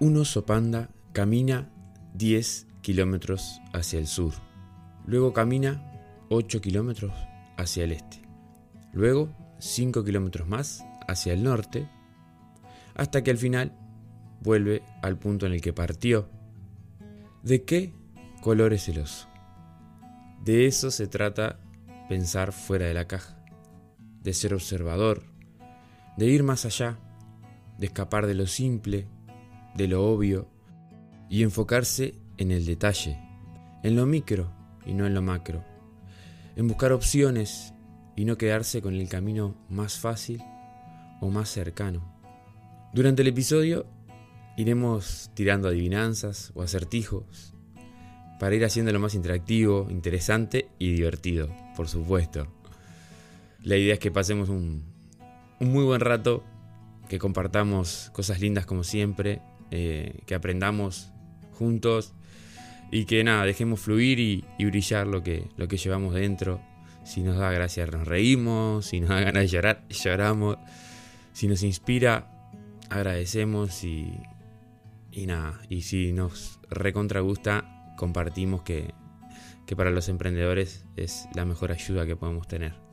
Un oso panda camina 10 kilómetros hacia el sur. Luego camina 8 kilómetros hacia el este. Luego 5 kilómetros más hacia el norte. Hasta que al final vuelve al punto en el que partió. ¿De qué color es el oso? De eso se trata pensar fuera de la caja, de ser observador, de ir más allá, de escapar de lo simple, de lo obvio y enfocarse en el detalle, en lo micro y no en lo macro, en buscar opciones y no quedarse con el camino más fácil o más cercano. Durante el episodio iremos tirando adivinanzas o acertijos para ir haciéndolo más interactivo, interesante y divertido, por supuesto. La idea es que pasemos un, muy buen rato, que compartamos cosas lindas como siempre, eh, que aprendamos juntos y que nada, dejemos fluir y, brillar lo que, lo que llevamos dentro. Si nos da gracia nos reímos, si nos da ganas de llorar, lloramos. Si nos inspira, agradecemos y, y nada. Y si nos recontra gusta, compartimos que, para los emprendedores es la mejor ayuda que podemos tener.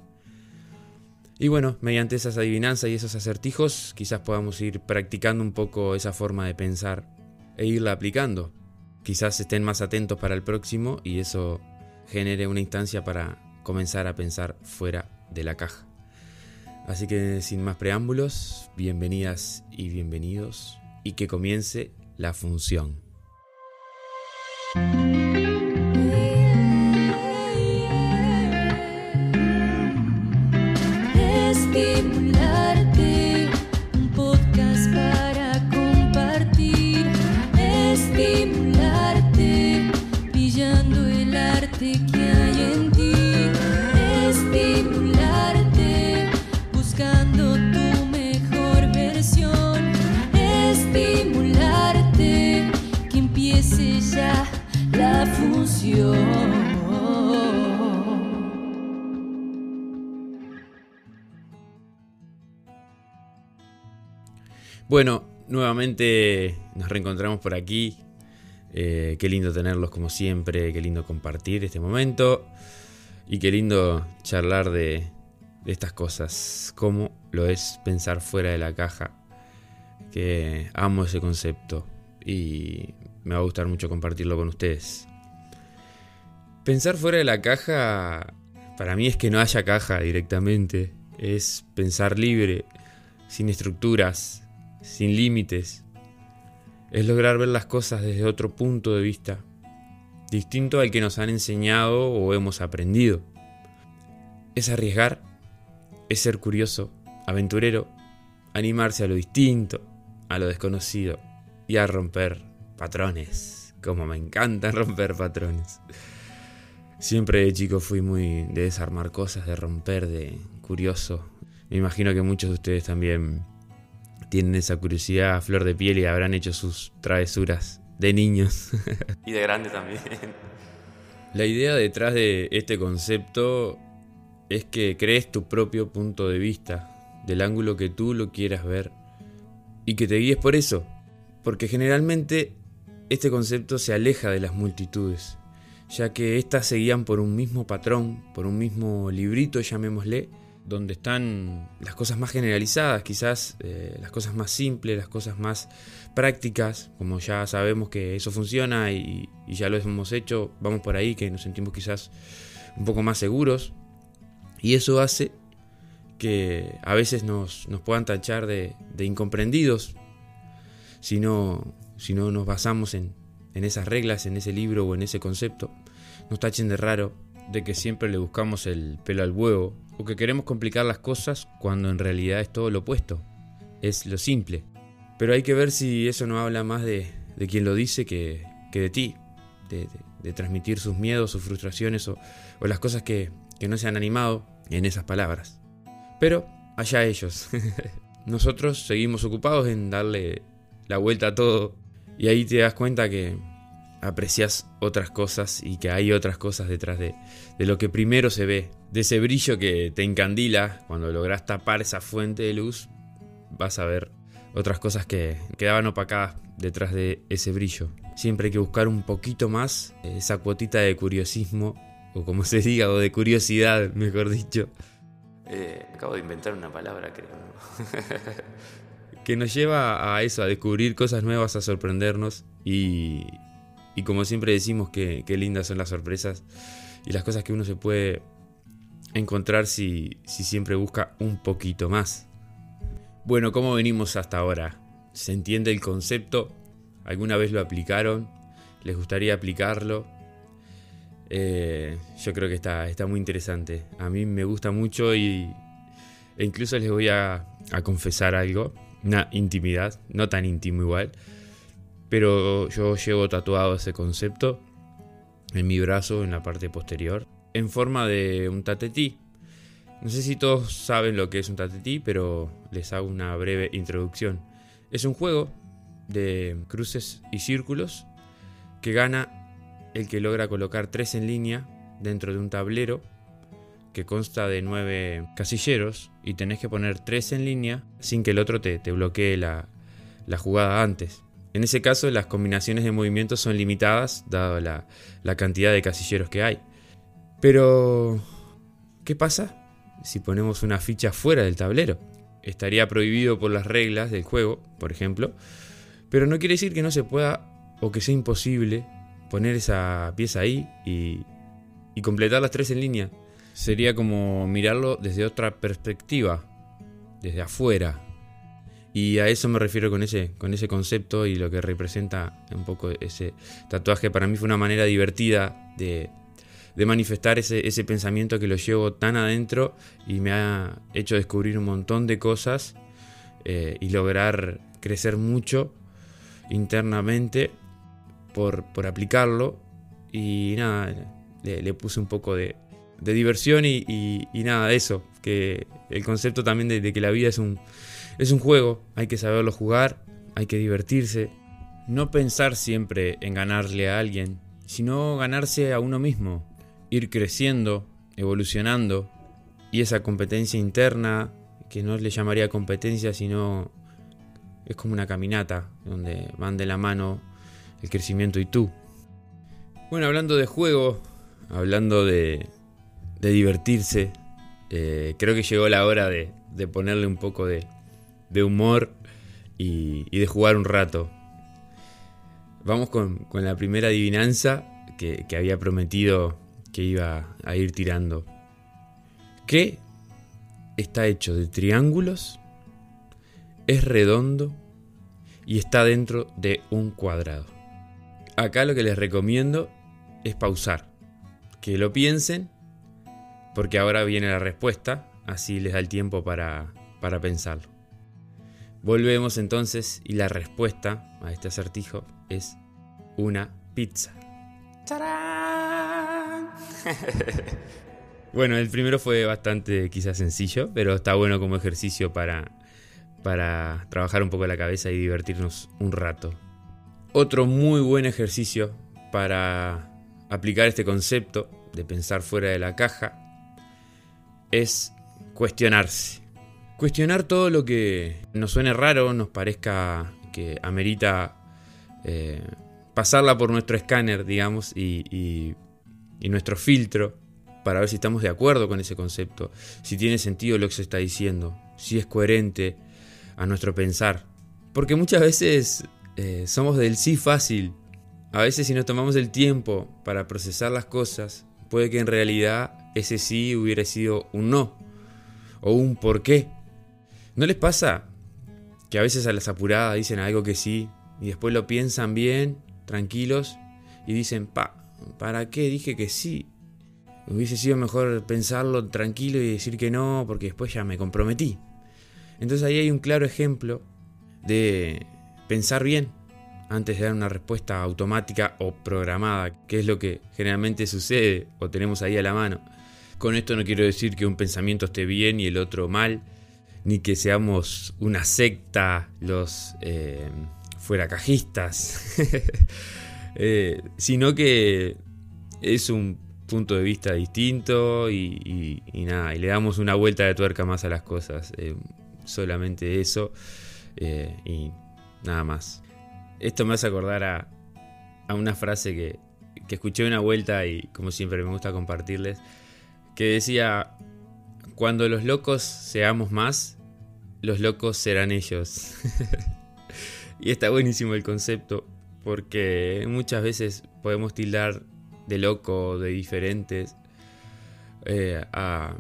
Y bueno, mediante esas adivinanzas y esos acertijos, quizás podamos ir practicando un poco esa forma de pensar e irla aplicando. Quizás estén más atentos para el próximo y eso genere una instancia para comenzar a pensar fuera de la caja. Así que sin más preámbulos, bienvenidas y bienvenidos y que comience la función. Bueno, nuevamente nos reencontramos por aquí. Eh, qué lindo tenerlos como siempre, qué lindo compartir este momento y qué lindo charlar de, de estas cosas, como lo es pensar fuera de la caja, que amo ese concepto y me va a gustar mucho compartirlo con ustedes. Pensar fuera de la caja, para mí es que no haya caja directamente, es pensar libre, sin estructuras, sin límites. Es lograr ver las cosas desde otro punto de vista, distinto al que nos han enseñado o hemos aprendido. Es arriesgar, es ser curioso, aventurero, animarse a lo distinto, a lo desconocido y a romper patrones, como me encanta romper patrones. Siempre de chico fui muy de desarmar cosas, de romper, de curioso. Me imagino que muchos de ustedes también tienen esa curiosidad a flor de piel y habrán hecho sus travesuras de niños. y de grande también. La idea detrás de este concepto es que crees tu propio punto de vista, del ángulo que tú lo quieras ver, y que te guíes por eso, porque generalmente este concepto se aleja de las multitudes, ya que éstas se guían por un mismo patrón, por un mismo librito, llamémosle, donde están las cosas más generalizadas, quizás eh, las cosas más simples, las cosas más prácticas, como ya sabemos que eso funciona y, ya lo hemos hecho, vamos por ahí, que nos sentimos quizás un poco más seguros. Y eso hace que a veces nos, puedan tachar de, incomprendidos si no, si no nos basamos en, en esas reglas, en ese libro o en ese concepto. Nos tachen de raro, de que siempre le buscamos el pelo al huevo o que queremos complicar las cosas cuando en realidad es todo lo opuesto, es lo simple. Pero hay que ver si eso no habla más de, quien lo dice que, de ti, de, transmitir sus miedos, sus frustraciones o, las cosas que, que no se han animado en esas palabras. Pero allá ellos. Nosotros seguimos ocupados en darle la vuelta a todo y ahí te das cuenta que aprecias otras cosas y que hay otras cosas detrás de, lo que primero se ve. De ese brillo que te encandila cuando logras tapar esa fuente de luz, vas a ver otras cosas que quedaban opacadas detrás de ese brillo. Siempre hay que buscar un poquito más, esa cuotita de curiosismo, o como se diga, o de curiosidad, mejor dicho. Eh, acabo de inventar una palabra, creo. que nos lleva a eso, a descubrir cosas nuevas, a sorprendernos y, y como siempre decimos que, lindas son las sorpresas y las cosas que uno se puede encontrar si, si siempre busca un poquito más. Bueno, ¿cómo venimos hasta ahora? ¿Se entiende el concepto? ¿Alguna vez lo aplicaron? ¿Les gustaría aplicarlo? Eh, yo creo que está, está muy interesante. A mí me gusta mucho y, e incluso les voy a, a confesar algo, una intimidad, no tan íntimo igual, pero yo llevo tatuado ese concepto en mi brazo, en la parte posterior, en forma de un tatetí. No sé si todos saben lo que es un tatetí, pero les hago una breve introducción. Es un juego de cruces y círculos que gana el que logra colocar tres en línea dentro de un tablero que consta de nueve casilleros y tenés que poner tres en línea sin que el otro te, bloquee la, jugada antes. En ese caso las combinaciones de movimientos son limitadas dado la, la cantidad de casilleros que hay. Pero, ¿qué pasa si ponemos una ficha fuera del tablero? Estaría prohibido por las reglas del juego, por ejemplo, pero no quiere decir que no se pueda o que sea imposible poner esa pieza ahí y, y completar las tres en línea. Sería como mirarlo desde otra perspectiva, desde afuera. Y a eso me refiero con ese, con ese concepto y lo que representa un poco ese tatuaje. Para mí fue una manera divertida de, de manifestar ese, ese, pensamiento que lo llevo tan adentro y me ha hecho descubrir un montón de cosas eh, y lograr crecer mucho internamente por, por aplicarlo. Y nada, le, puse un poco de, de diversión y, y, nada, eso. Que el concepto también de, que la vida es un, es un juego, hay que saberlo jugar, hay que divertirse. No pensar siempre en ganarle a alguien, sino ganarse a uno mismo, ir creciendo, evolucionando. Y esa competencia interna, que no le llamaría competencia, sino es como una caminata, donde van de la mano el crecimiento y tú. Bueno, hablando de juego, hablando de, de divertirse, eh, creo que llegó la hora de, de ponerle un poco de, de humor y, de jugar un rato. Vamos con, con la primera adivinanza que, que había prometido que iba a ir tirando. ¿Qué está hecho de triángulos? Es redondo y está dentro de un cuadrado acá lo que les recomiendo es pausar, que lo piensen, porque ahora viene la respuesta, así les da el tiempo para, para pensarlo. Volvemos entonces y la respuesta a este acertijo es una pizza. bueno, el primero fue bastante quizás sencillo, pero está bueno como ejercicio para, para trabajar un poco la cabeza y divertirnos un rato. Otro muy buen ejercicio para aplicar este concepto de pensar fuera de la caja es cuestionarse. Cuestionar todo lo que nos suene raro, nos parezca que amerita eh, pasarla por nuestro escáner, digamos, y, nuestro filtro para ver si estamos de acuerdo con ese concepto, si tiene sentido lo que se está diciendo, si es coherente a nuestro pensar. Porque muchas veces eh, somos del sí fácil. A veces si nos tomamos el tiempo para procesar las cosas, puede que en realidad ese sí hubiera sido un no o un por qué. ¿No les pasa que a veces a las apuradas dicen algo que sí y después lo piensan bien, tranquilos y dicen, pa, ¿para qué dije que sí? Hubiese sido mejor pensarlo tranquilo y decir que no porque después ya me comprometí. Entonces ahí hay un claro ejemplo de pensar bien antes de dar una respuesta automática o programada, que es lo que generalmente sucede o tenemos ahí a la mano. Con esto no quiero decir que un pensamiento esté bien y el otro mal, ni que seamos una secta los eh, fuera cajistas, eh, sino que es un punto de vista distinto y, nada, y le damos una vuelta de tuerca más a las cosas, eh, solamente eso, y nada más. esto me hace acordar a, a una frase que, que escuché una vuelta y como siempre me gusta compartirles, que decía, cuando los locos seamos más, los locos serán ellos. y está buenísimo el concepto, porque muchas veces podemos tildar de loco, de diferentes, eh, a,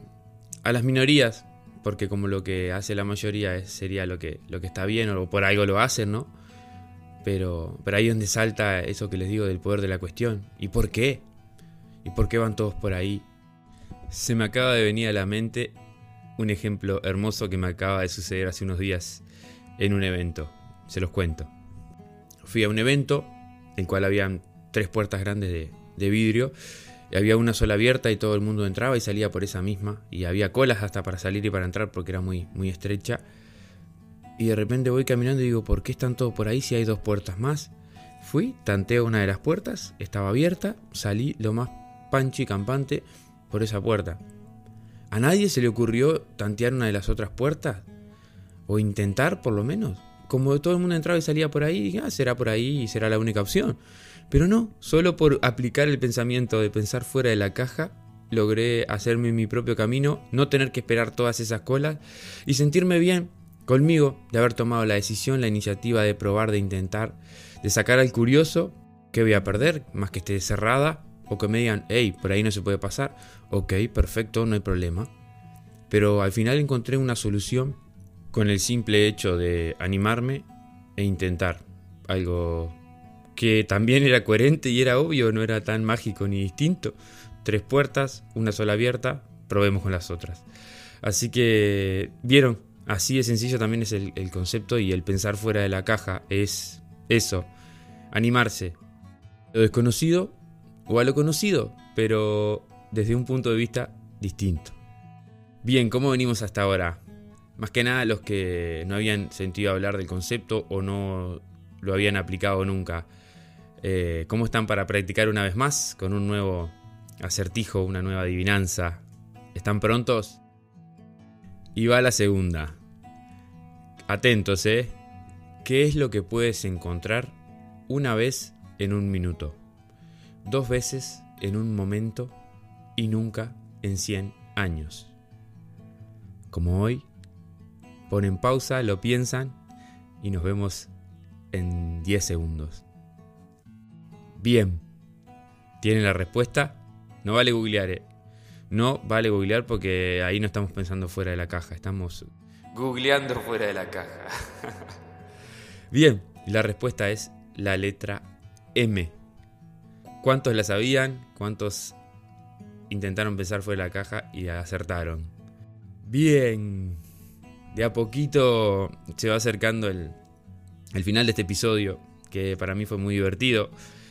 las minorías, porque como lo que hace la mayoría sería lo que, lo que está bien o por algo lo hacen, ¿no? Pero, pero ahí es donde salta eso que les digo del poder de la cuestión. ¿Y por qué? ¿Y por qué van todos por ahí? Se me acaba de venir a la mente un ejemplo hermoso que me acaba de suceder hace unos días en un evento. Se los cuento. Fui a un evento, en el cual habían tres puertas grandes de, vidrio. Y había una sola abierta y todo el mundo entraba y salía por esa misma. Y había colas hasta para salir y para entrar porque era muy, muy estrecha. Y de repente voy caminando y digo, ¿por qué están todos por ahí si hay dos puertas más? Fui, tanteo una de las puertas, estaba abierta, salí lo más pancho y campante por esa puerta. ¿A nadie se le ocurrió tantear una de las otras puertas? ¿O intentar por lo menos? Como todo el mundo entraba y salía por ahí, ah, será por ahí y será la única opción. Pero no, solo por aplicar el pensamiento de pensar fuera de la caja, logré hacerme mi propio camino, no tener que esperar todas esas colas y sentirme bien conmigo de haber tomado la decisión, la iniciativa de probar, de intentar, de sacar al curioso, que voy a perder? Más que esté cerrada, o que me digan, hey, por ahí no se puede pasar, ok, perfecto, no hay problema. Pero al final encontré una solución con el simple hecho de animarme e intentar algo que también era coherente y era obvio, no era tan mágico ni distinto. Tres puertas, una sola abierta, probemos con las otras. Así que, vieron, Así de sencillo también es el, concepto y el pensar fuera de la caja es eso, animarse. Lo desconocido o a lo conocido, pero desde un punto de vista distinto. Bien, ¿cómo venimos hasta ahora? Más que nada los que no habían sentido hablar del concepto o no lo habían aplicado nunca. Eh, ¿Cómo están para practicar una vez más con un nuevo acertijo, una nueva adivinanza? ¿Están prontos? Y va la segunda. Atentos, ¿eh? ¿Qué es lo que puedes encontrar una vez en un minuto? Dos veces en un momento y nunca en 100 años. Como hoy, ponen pausa, lo piensan y nos vemos en 10 segundos. Bien, ¿tienen la respuesta? No vale googlear, ¿eh? No vale googlear porque ahí no estamos pensando fuera de la caja, estamos googleando fuera de la caja. Bien, la respuesta es la letra M. ¿Cuántos la sabían? ¿Cuántos intentaron pensar fuera de la caja y acertaron? Bien, de a poquito se va acercando el, el final de este episodio, que para mí fue muy divertido.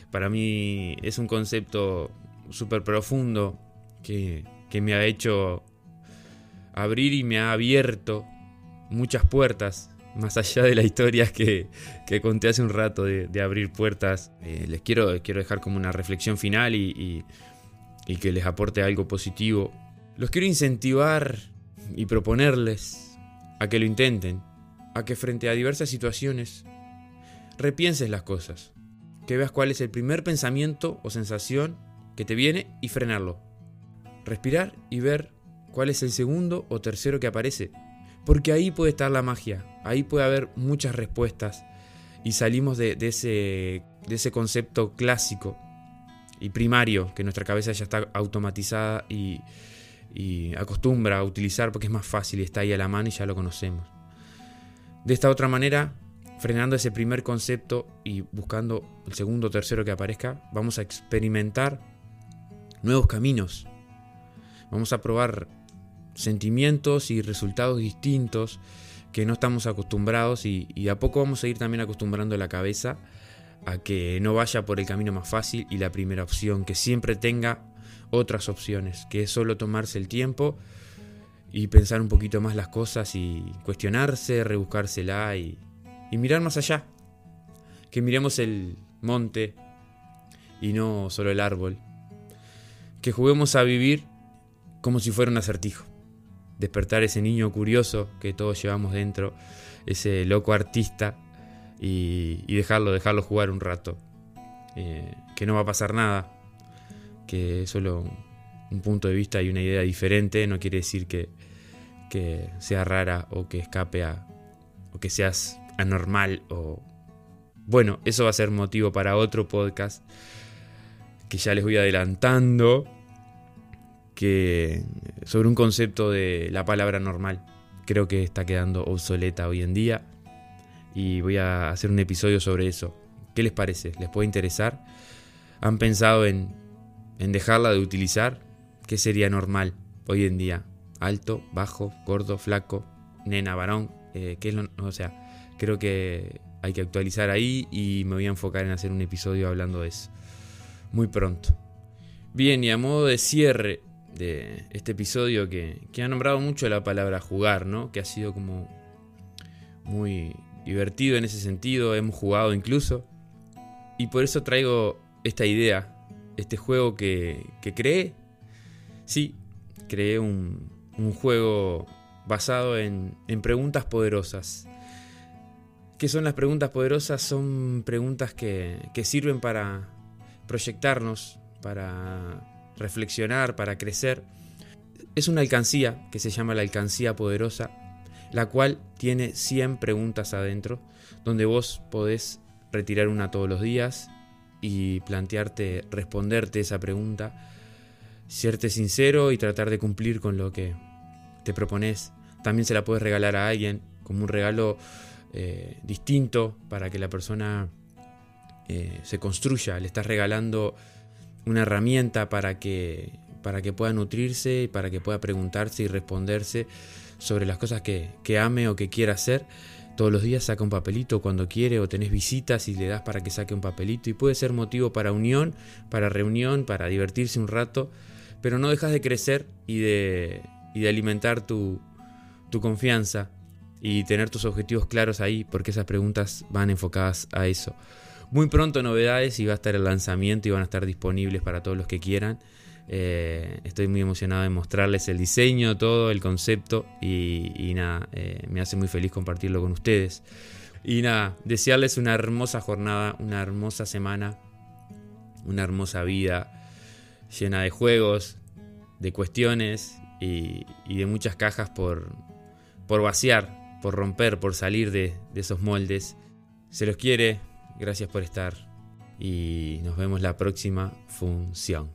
Para mí es un concepto súper profundo que, que me ha hecho abrir y me ha abierto muchas puertas, más allá de las historias que, que conté hace un rato de, abrir puertas. Eh, les quiero, quiero dejar como una reflexión final y, y que les aporte algo positivo. Los quiero incentivar y proponerles a que lo intenten, a que frente a diversas situaciones repienses las cosas, que veas cuál es el primer pensamiento o sensación que te viene y frenarlo respirar y ver cuál es el segundo o tercero que aparece. Porque ahí puede estar la magia, ahí puede haber muchas respuestas y salimos de, ese, de ese concepto clásico y primario que nuestra cabeza ya está automatizada y, y acostumbra a utilizar porque es más fácil y está ahí a la mano y ya lo conocemos. De esta otra manera, frenando ese primer concepto y buscando el segundo o tercero que aparezca, vamos a experimentar nuevos caminos, Vamos a probar sentimientos y resultados distintos que no estamos acostumbrados y, a poco vamos a ir también acostumbrando la cabeza a que no vaya por el camino más fácil y la primera opción, que siempre tenga otras opciones, que es solo tomarse el tiempo y pensar un poquito más las cosas y cuestionarse, rebuscársela y, y mirar más allá, que miremos el monte y no solo el árbol, que juguemos a vivir como si fuera un acertijo. Despertar ese niño curioso que todos llevamos dentro, ese loco artista y, dejarlo, dejarlo jugar un rato. Eh, que no va a pasar nada, que es solo un punto de vista y una idea diferente, no quiere decir que, que sea rara o que escape a, o que seas anormal o... Bueno, eso va a ser motivo para otro podcast que ya les voy adelantando que sobre un concepto de la palabra normal. Creo que está quedando obsoleta hoy en día y voy a hacer un episodio sobre eso. ¿Qué les parece? ¿Les puede interesar? ¿Han pensado en, en dejarla de utilizar? ¿Qué sería normal hoy en día? Alto, bajo, gordo, flaco, nena, varón. Eh, ¿qué es lo, o sea, creo que hay que actualizar ahí y me voy a enfocar en hacer un episodio hablando de eso. Muy pronto. Bien, y a modo de cierre de este episodio que, que ha nombrado mucho la palabra jugar, ¿no? Que ha sido como muy divertido en ese sentido, hemos jugado incluso. Y por eso traigo esta idea, este juego que, que creé. Sí, creé un, un juego basado en, en, preguntas poderosas. ¿Qué son las preguntas poderosas? Son preguntas que, que sirven para proyectarnos, para reflexionar, para crecer. Es una alcancía que se llama la alcancía poderosa, la cual tiene 100 preguntas adentro, donde vos podés retirar una todos los días y plantearte, responderte esa pregunta, serte sincero y tratar de cumplir con lo que te propones. También se la puedes regalar a alguien como un regalo eh, distinto para que la persona eh, se construya. Le estás regalando una herramienta para que, para que pueda nutrirse y para que pueda preguntarse y responderse sobre las cosas que, que ame o que quiera hacer todos los días saca un papelito cuando quiere o tenés visitas y le das para que saque un papelito y puede ser motivo para unión, para reunión, para divertirse un rato, pero no dejas de crecer y de, y de alimentar tu, tu confianza y tener tus objetivos claros ahí porque esas preguntas van enfocadas a eso. Muy pronto novedades y va a estar el lanzamiento y van a estar disponibles para todos los que quieran. Eh, estoy muy emocionado de mostrarles el diseño, todo, el concepto y, nada, eh, me hace muy feliz compartirlo con ustedes. Y nada, desearles una hermosa jornada, una hermosa semana, una hermosa vida llena de juegos, de cuestiones y, de muchas cajas por, por vaciar, por romper, por salir de, de esos moldes. Se los quiere, gracias por estar y nos vemos la próxima función.